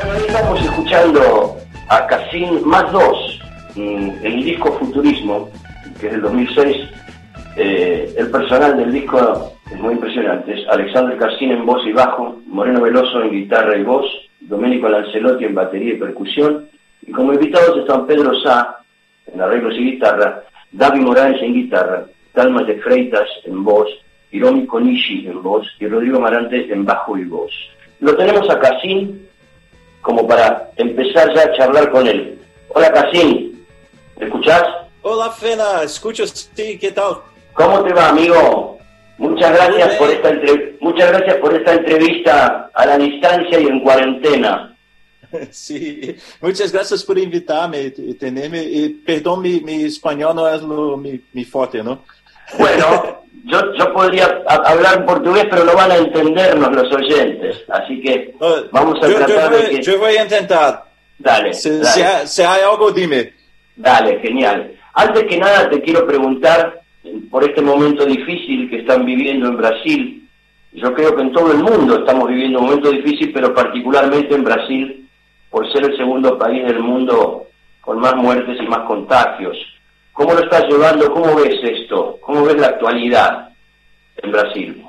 Bueno, ahí estamos escuchando a Casín más dos, mm, el disco Futurismo, que es del 2006. Eh, el personal del disco es muy impresionante. Es Alexander Casín en voz y bajo, Moreno Veloso en guitarra y voz, Domenico Lancelotti en batería y percusión. Y como invitados están Pedro Sá en arreglos y guitarra, David Morales en guitarra, Dalma de Freitas en voz, Hiromi Konishi en voz y Rodrigo Marante en bajo y voz. Lo tenemos a como para empezar ya a charlar con él. Hola Casín, ¿me escuchás? Hola Fena, escucho, sí, ¿qué tal? ¿Cómo te va amigo? Muchas gracias por esta entre... muchas gracias por esta entrevista a la distancia y en cuarentena. Sí, muchas gracias por invitarme y tenerme. Y perdón, mi, mi español no es lo, mi, mi fuerte, ¿no? Bueno, yo, yo podría hablar en portugués, pero no van a entendernos los oyentes. Así que vamos a yo, tratar yo voy, de que... yo voy a intentar. Dale, Si, dale. si hay, si hay algo, dime. Dale, genial. Antes que nada te quiero preguntar por este momento difícil que están viviendo en Brasil. Yo creo que en todo el mundo estamos viviendo un momento difícil, pero particularmente en Brasil, por ser el segundo país del mundo con más muertes y más contagios. ¿Cómo lo estás llevando? ¿Cómo ves esto? ¿Cómo ves la actualidad en Brasil?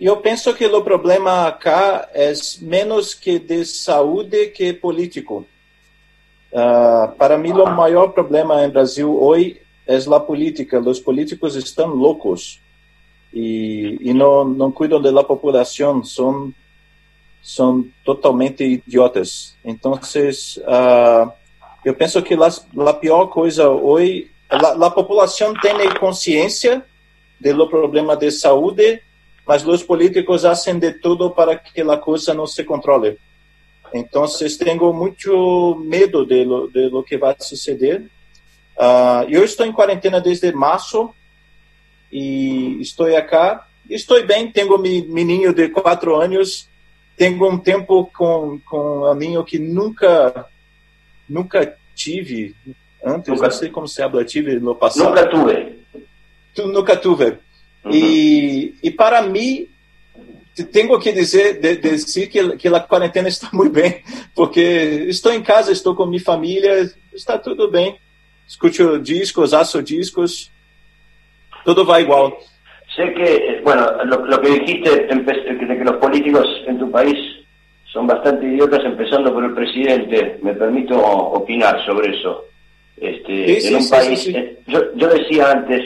Eu penso que o problema cá é menos que de saúde que político. Ah, para mim, o maior problema em Brasil hoje é a política. Os políticos estão loucos e, não, não cuidam da população, são, são totalmente idiotas. Então, ah, eu penso que a, pior coisa hoje, a, população tem consciência do problema de saúde, mas os políticos fazem de tudo para que a coisa não se controle. Então, tenho muito medo de lo, de lo que vai suceder. Uh, eu estou em quarentena desde março e estou aqui. Estou bem, tenho meu menino de quatro anos, tenho um tempo com com a minha que nunca nunca tive antes, Nunca. não sei como se habla, tive no passado. Nunca tuve. Tu nunca tuve. Uhum. E, e para mim, te- tenho que dizer, de, dizer que, que a quarentena está muito bem, porque estou em casa, estou com minha família, está tudo bem. Escuto discos, aço discos, tudo vai igual. Sé que, eh, bueno, lo, lo que dijiste de que los políticos en tu país son bastante idiotas, empezando por el presidente. Me permito opinar sobre eso. Este, Sí, en un sí, país, sí. eh, Yo, yo decía antes,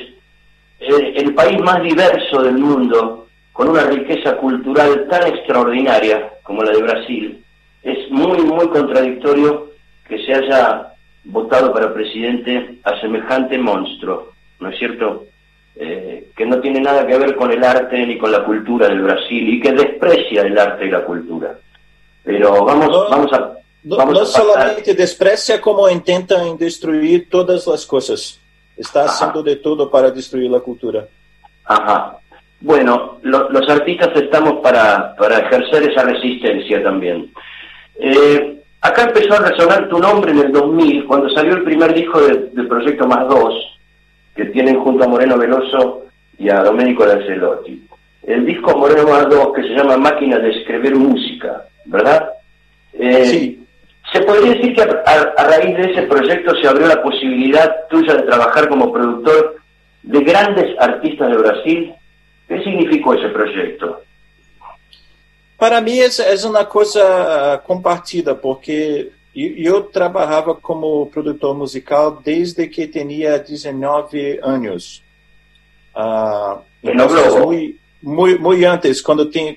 eh, el país más diverso del mundo, con una riqueza cultural tan extraordinaria como la de Brasil, es muy, muy contradictorio que se haya votado para presidente a semejante monstruo, ¿no es cierto? Eh, que no tiene nada que ver con el arte ni con la cultura del Brasil y que desprecia el arte y la cultura. Pero vamos, No, vamos a... No, Vamos a solamente desprecia, como intentam destruir todas as coisas. Está Ajá. haciendo de todo para destruir a cultura. Ajá. Bueno, lo- los artistas estamos para, para ejercer esa resistencia también. Eh, acá empezó a resonar tu nombre en el 2000, cuando salió el primer disco de- del Proyecto Más Dos, que tienen junto a Moreno Veloso y a Domenico Lancelotti. El disco Moreno Más Dos, que se llama Máquina de Escribir Música, ¿verdad? Eh, Sí. ¿Se podría decir que a, a- a raíz de ese proyecto se abrió la posibilidad tuya de trabajar como productor de grandes artistas de Brasil? ¿Qué significó ese proyecto? Para mim é, é uma coisa ah, compartida, porque eu trabalhava como produtor musical desde que tinha 19 anos. Ah, E no então, Globo? Muito, muito antes, quando tem,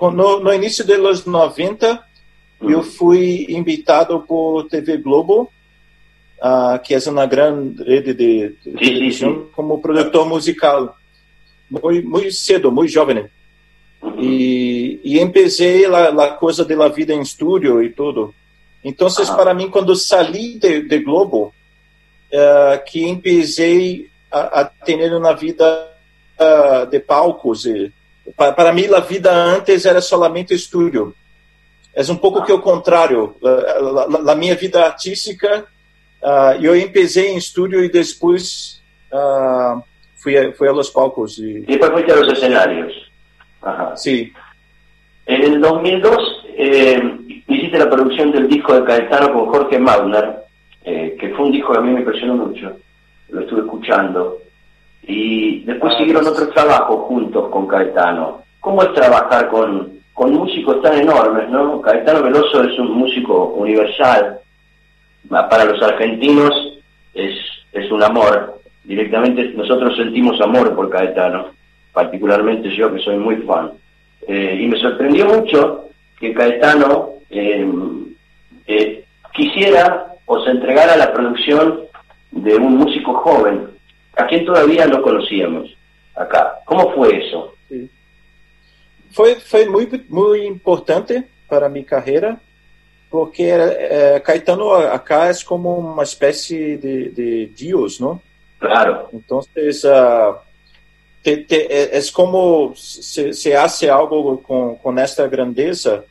no, no início dos 90, eu fui invitado por TV Globo, ah, que é uma grande rede de, televisão, sim. como produtor musical. Muito, muito cedo, muito jovem. Ujú. E, e empecé a, a coisa da vida em estúdio e tudo. Então, Ah. para mim, quando saí de, de Globo, eh, que empecé a, a ter uma vida ah, de palcos. E, para, para mim, a vida antes era solamente estúdio. É um pouco que o contrário. A, a, a minha vida artística, ah, eu empecé em estúdio e depois ah, fui, a, fui a los palcos. E, Y después fuiste a los escenarios. Ajá. sim. En el 2002 eh, hiciste la producción del disco de Caetano con Jorge Mauner, eh, que fue un disco que a mí me impresionó mucho, lo estuve escuchando, y después siguieron otros trabajos juntos con Caetano. ¿Cómo es trabajar con, con músicos tan enormes, no? Caetano Veloso es un músico universal, para los argentinos es, es un amor, directamente nosotros sentimos amor por Caetano, particularmente yo que soy muy fan. Eh, y me sorprendió mucho que Caetano eh, eh, quisiera o se entregara a la producción de un músico joven, a quien todavía no conocíamos acá. ¿Cómo fue eso? Foi, foi muito, muito importante para minha carreira, porque eh, Caetano acá é como uma espécie de, de Deus, não? Claro, Entonces, ah, te- te- é é como se, se hace algo com, com esta grandeza,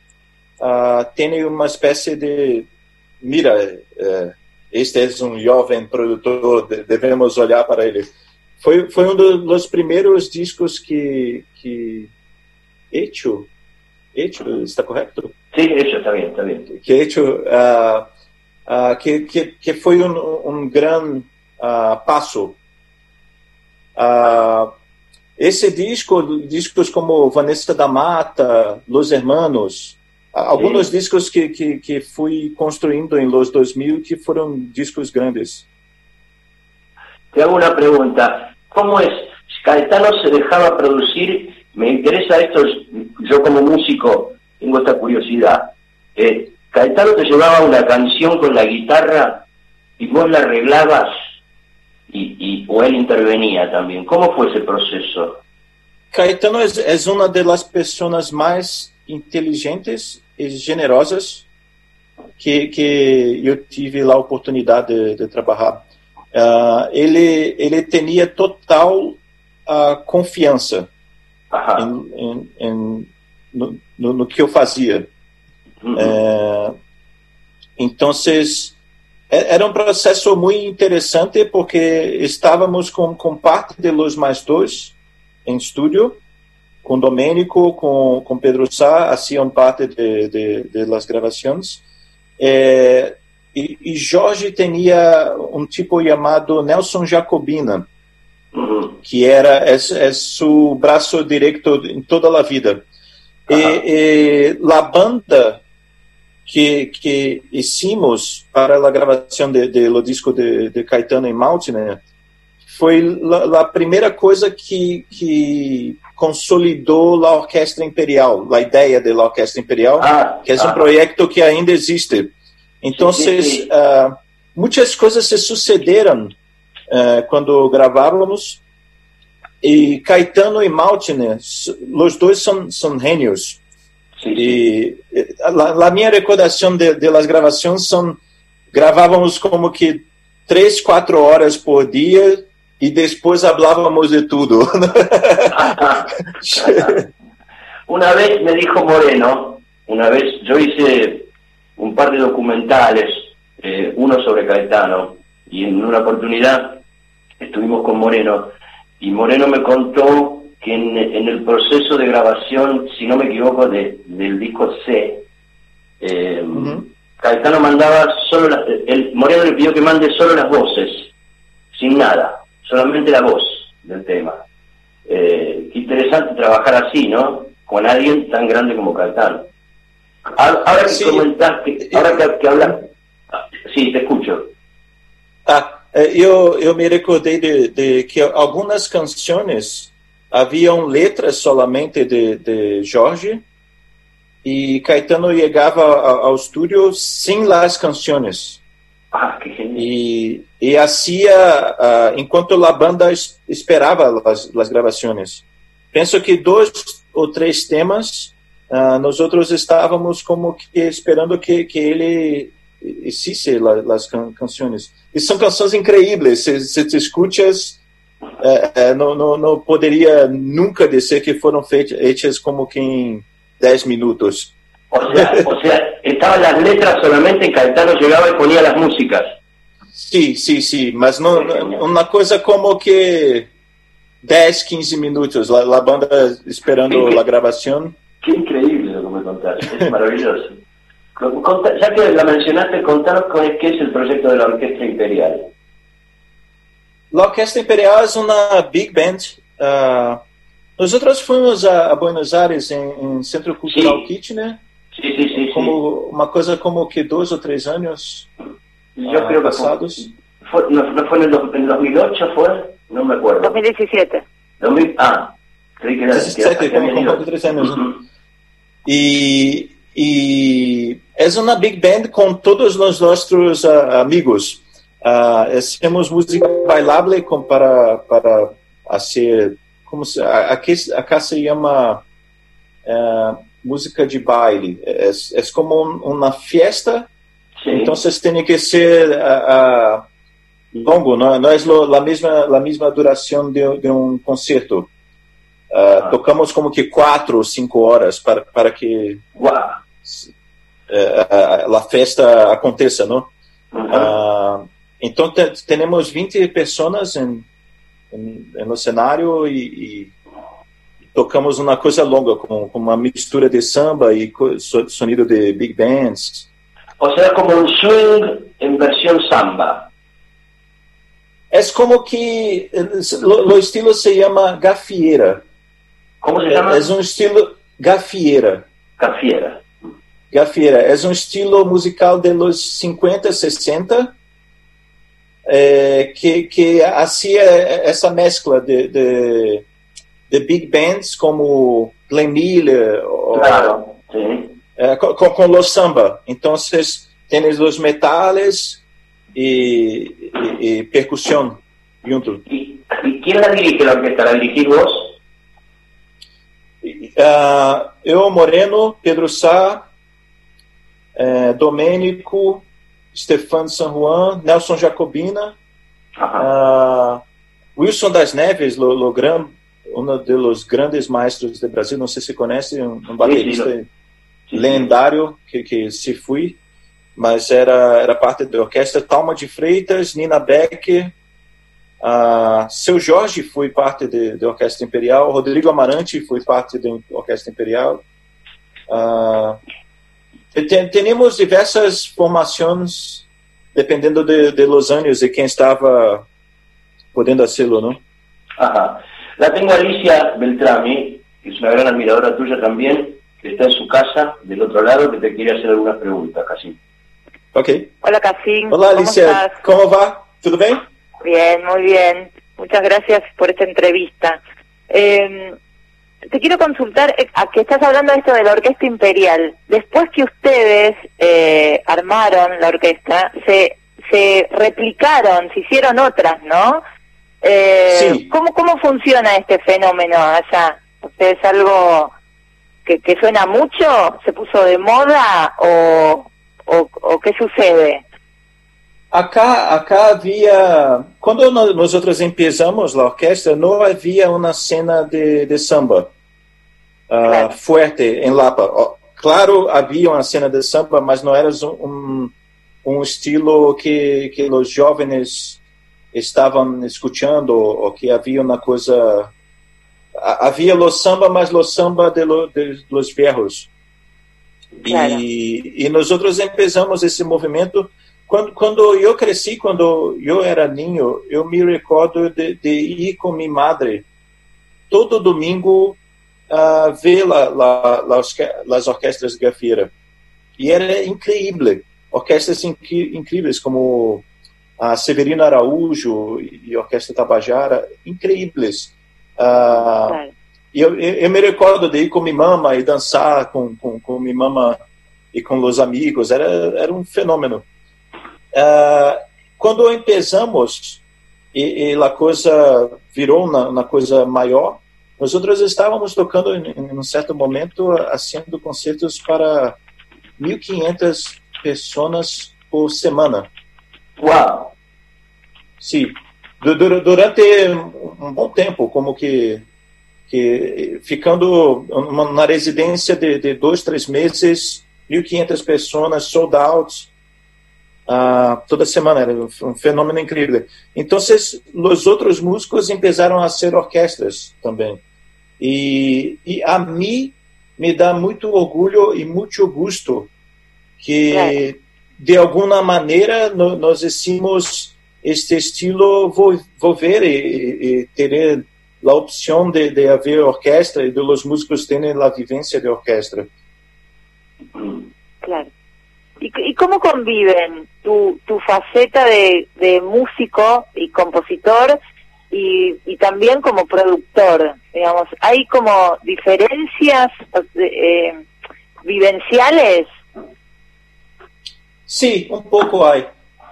ah, tem uma espécie de, mira, eh, este é um jovem produtor, de- devemos olhar para ele. Foi, foi um dos primeiros discos que, que hecho, hecho, está correto? sí, eso está bien, está bien. que hecho ah, ah, que, que, que foi um, um grande ah, passo. Esse disco, discos como Vanessa da Mata, Los Hermanos, alguns discos que, que, que fui construindo em Los 2000 que foram discos grandes. Te hago una pregunta. ¿Cómo es? Caetano se dejaba producir, me interesa esto, yo como músico tengo esta curiosidad. Eh, Caetano te llevaba una canción con la guitarra y vos la arreglabas y, y, o él intervenía también. ¿Cómo fue ese proceso? Caetano é, é uma das pessoas mais inteligentes e generosas que, que eu tive a oportunidade de, de trabalhar. Ah, ele, ele tinha total ah, confiança em, em, em- no, no, no que eu fazia. Ujú. É, então, é- era um processo muito interessante porque estávamos com, com parte de Los Mais Dois em estúdio, com Domênico, com, com Pedro Sá, haciam parte de, de, de las gravações. É, e, e Jorge tinha um tipo chamado Nelson Jacobina, Ujú. que era é, é seu braço direito em toda a vida. E, e a banda que, que hicimos para a gravação de, de lo disco de, de Caetano em Maltner foi a, primeira coisa que, que consolidou a Orquestra Imperial, a ideia da Orquestra Imperial, Ah, que é um ah, projeto que ainda existe. Então, Sim, sim, sim. ah, muitas coisas se sucederam ah, quando gravávamos. E Caetano e Maltner, s- os dois são, são gênios. E eh, a, a minha recordação de, de las gravações são gravávamos como que três, quatro horas por dia e depois falávamos de. Ajá. Una vez me dijo Moreno, una vez yo hice un par de documentales, eh, uno sobre Caetano, y en una oportunidad estuvimos con Moreno, y Moreno me contó que en, en el proceso de grabación, si no me equivoco, de, del disco C, eh. Caetano mandaba solo las, el Moreno le pidió que mande solo las voces, sin nada, solamente la voz del tema. Eh, qué interesante trabajar así, ¿no? Con alguien tan grande como Caetano. Ahora ahora que Sí. comentaste, ahora que, que hablas, ah, sí, te escucho. Ah, eh, eu, eu me recordei de, de que algumas canções haviam letras solamente de, de Jorge e Caetano chegava ao, ao estúdio sem as canções. Ah, e, e hacía ah, enquanto a banda es- esperava as, as gravações. Penso que dois ou três temas ah, nós outros estávamos como que esperando que, que ele la- as can, canções. E são canções incríveis. Se, se te escutas, eh, eh, não, não, não poderia nunca dizer que foram feitas como que em 10 minutos. O sea, o sea, estaban las letras solamente, Caetano llegaba y ponía las músicas. Sim, sim, sim, mas não, uma coisa como que 10, 15 minutos, a, a banda esperando a gravação. Qué increíble lo que me contaste, es maravilloso. Ya que la mencionaste, contanos qué es el proyecto de la Orquesta Imperial. La Orquesta Imperial es una big band. Uh, nosotros fuimos a, a, Buenos Aires en, en Centro Cultural Sí. Kitchener, Sí, sí, sí. como uma coisa como que dois ou três anos. Yo ah, creo que passados. fue, no, no fue en el, dos- en 2008, ¿fue? No me acuerdo. 2017. 2000, ah, creí que era... 17, que como, ido. de três anos. e é uma big band com todos os nossos ah, amigos. Ah, hacemos música bailable com, para para fazer como se a- aqui acá se chama ah, música de baile. É, é como um- uma fiesta Sí. Então vocês têm que ser ah, longo, não, não é a mesma a mesma duração de, de um concerto. Ah, Ah. Tocamos como que quatro ou cinco horas para para que eh, a, festa aconteça, não? Então te, temos 20 pessoas no cenário e, e tocamos uma coisa longa com, com uma mistura de samba e sonido de big bands. O sea, es como un swing en versión samba. É como que o estilo se chama gafieira. ¿Cómo se É, llama? é um estilo gafieira. Cafiera. Gafieira é um estilo musical de los 50, 60 é, que que hacía essa mescla de, de, de big bands como Glenn Miller Claro, é, com, com los samba. Então, tienes os metales e, e, e percussão junto. ¿Y, y quién la dirige la orquesta? ¿La dirigís vos? Ah, eu, Moreno, Pedro Sá, eh, Domênico, Stefano San Juan, Nelson Jacobina, ah, Wilson das Neves, lo, lo um dos grandes maestros do Brasil, não sei se conhece, um, um baterista Sí, sí. lendário que, que se foi, mas era, era parte da orquestra. Talma de Freitas, Nina Becker, ah, Seu Jorge foi parte de- da Orquestra Imperial, Rodrigo Amarante foi parte da Orquestra Imperial. Ah, tem- temos diversas formações, dependendo de, de los anos e quem estava podendo hacerlo, não? Ajá. La tengo a Alicia Beltrami, que es una gran admiradora tuya también, que está en su casa, del otro lado, que te quiere hacer algunas preguntas, casi. Ok. Hola. Olá, ¿Cómo Alicia. estás? Como vai? Tudo bem? Bien, muy bien. Muchas gracias por esta entrevista. Eh, te quiero consultar, eh, a que estás hablando de esto de la Orquesta Imperial. Después que ustedes eh, armaron la orquesta, se, se replicaron, se hicieron otras, ¿no? Eh, Sí. ¿cómo, ¿Cómo funciona este fenómeno allá? ¿Es algo que, que suena mucho? ¿Se puso de moda? ¿O, o, o qué sucede? Acá, acá havia. Quando nós, outros empezamos a orquestra, não havia uma cena de, de samba ah, Claro. forte em Lapa. Ó, Claro, havia uma cena de samba, mas não era um, um estilo que, que os jovens estavam escutando, ou que havia uma coisa. ha- Havia lo samba, mas lo samba de, lo, de los viejos. Claro. E, e nós outros empezamos esse movimento quando, quando eu cresci, quando eu era ninho, eu me recordo de, de ir com minha madre todo domingo a ver la, la, la orque- las orquestras de gafieira. E era incrível. Orquestras incríveis como a Severino Araújo e a Orquestra Tabajara, incríveis. Ah, Claro. e eu, eu, me recordo de ir com minha mama e dançar com, com, com minha mama e com os amigos. Era, era um fenômeno. Ah, quando empezamos e, e a coisa virou na, na coisa maior, nós outros estávamos tocando em, em um certo momento, haciendo concertos para 1.500 pessoas por semana. ¡Wow! Du- durante um bom tempo, como que, que ficando na residência de, de dois, três meses, 1.500 pessoas, sold out, ah, toda semana, era um fenômeno incrível. Então, os outros músicos começaram a ser orquestras também. E, e a mim me dá muito orgulho e muito gosto que de alguma maneira no, nós decimos este estilo vou, vou ver e, e ter a opção de, de haver orquestra e de los músicos terem a vivência de orquestra. Claro. ¿Y, y cómo conviven tu, tu faceta de, de músico y compositor y, y también como productor? Digamos, ¿hay como diferencias eh, vivenciales? Sí, un poco hay.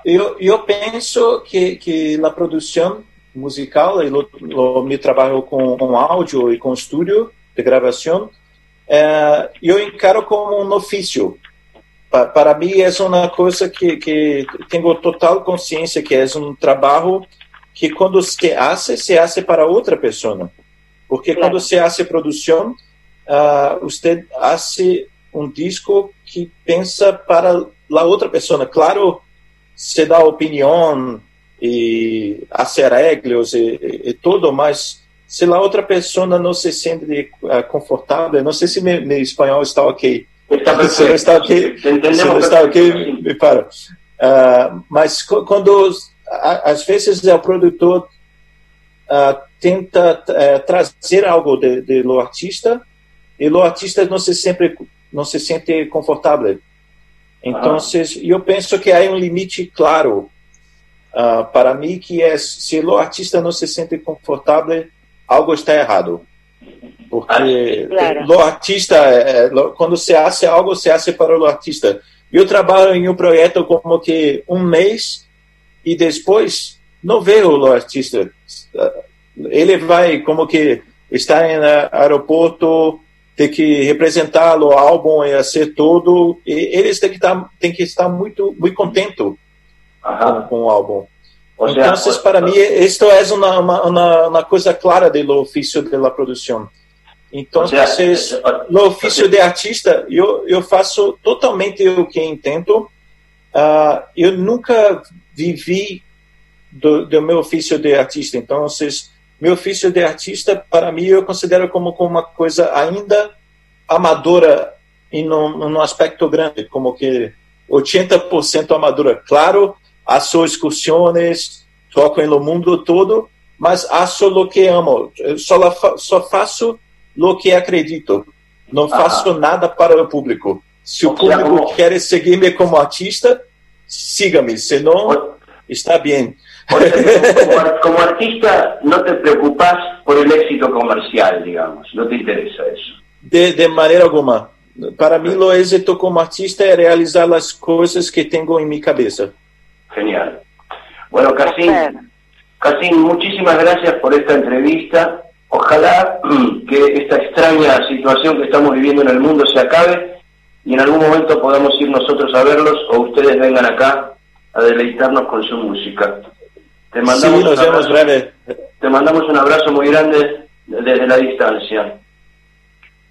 Yo, yo pienso que, que la producción musical, y lo, lo, mi trabajo con, con audio y con estudio de grabación, eh, yo encaro como un oficio. Pa, para mí es una cosa que, que tengo total consciência que é um trabalho que quando se hace, se hace para outra pessoa. Porque claro. quando se hace produção, uh, você hace um disco que pensa para a outra pessoa. Claro, se dá opinião e hace arreglos e, e, e tudo, mas se a outra pessoa não se sente uh, confortável, não sei se meu, meu espanhol está ok. Está. Se não está ok, se não está ok, me para. Uh, mas quando às vezes o produtor uh, tenta uh, trazer algo de, de lo artista e o artista não se sempre não se sente confortável. Então, eu penso que há um limite claro uh, para mim que é se o artista não se sente confortável, algo está errado. Porque claro. o artista, é, quando se hace algo, se hace para o artista. Eu trabalho em um projeto como que um mês e depois não vê o artista. Ele vai como que estar em aeroporto, ter que representar o álbum e ser todo, eles têm que estar, têm que estar muito, muito contente com, com, o álbum. então, para mim, isto é uma, uma, uma, coisa clara do ofício da produção. Então, no ofício de artista, eu, eu faço totalmente o que entendo. Uh, eu nunca vivi do, do, meu ofício de artista. Então, meu ofício de artista, para mim, eu considero como, como uma coisa ainda amadora e no, no aspecto grande, como que 80% amadora. Claro, faço excursões, toco no mundo todo, mas faço o que amo. Eu só, só faço o que acredito. Não faço nada para o público. Se o público quer seguir-me como artista, siga-me. Senão, está bem. Como, como, artista, não te preocupas por el éxito comercial, digamos. Não te interesa isso. De, de maneira alguma. Para mim, o êxito como artista é realizar as coisas que tenho em minha cabeça. Genial. Bueno, Cassim, Cassim, muchísimas gracias por esta entrevista. Ojalá que esta extraña situación que estamos viviendo en el mundo se acabe y en algún momento podamos ir nosotros a verlos o ustedes vengan acá a deleitarnos con su música. Te mandamos, sí, nos un, abrazo, breve. te mandamos un abrazo muy grande desde la distancia.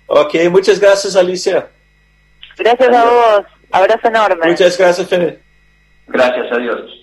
Ok, muchas gracias Alicia. Gracias adiós. a vos, abrazo enorme. Muchas gracias Fede. Gracias, adiós.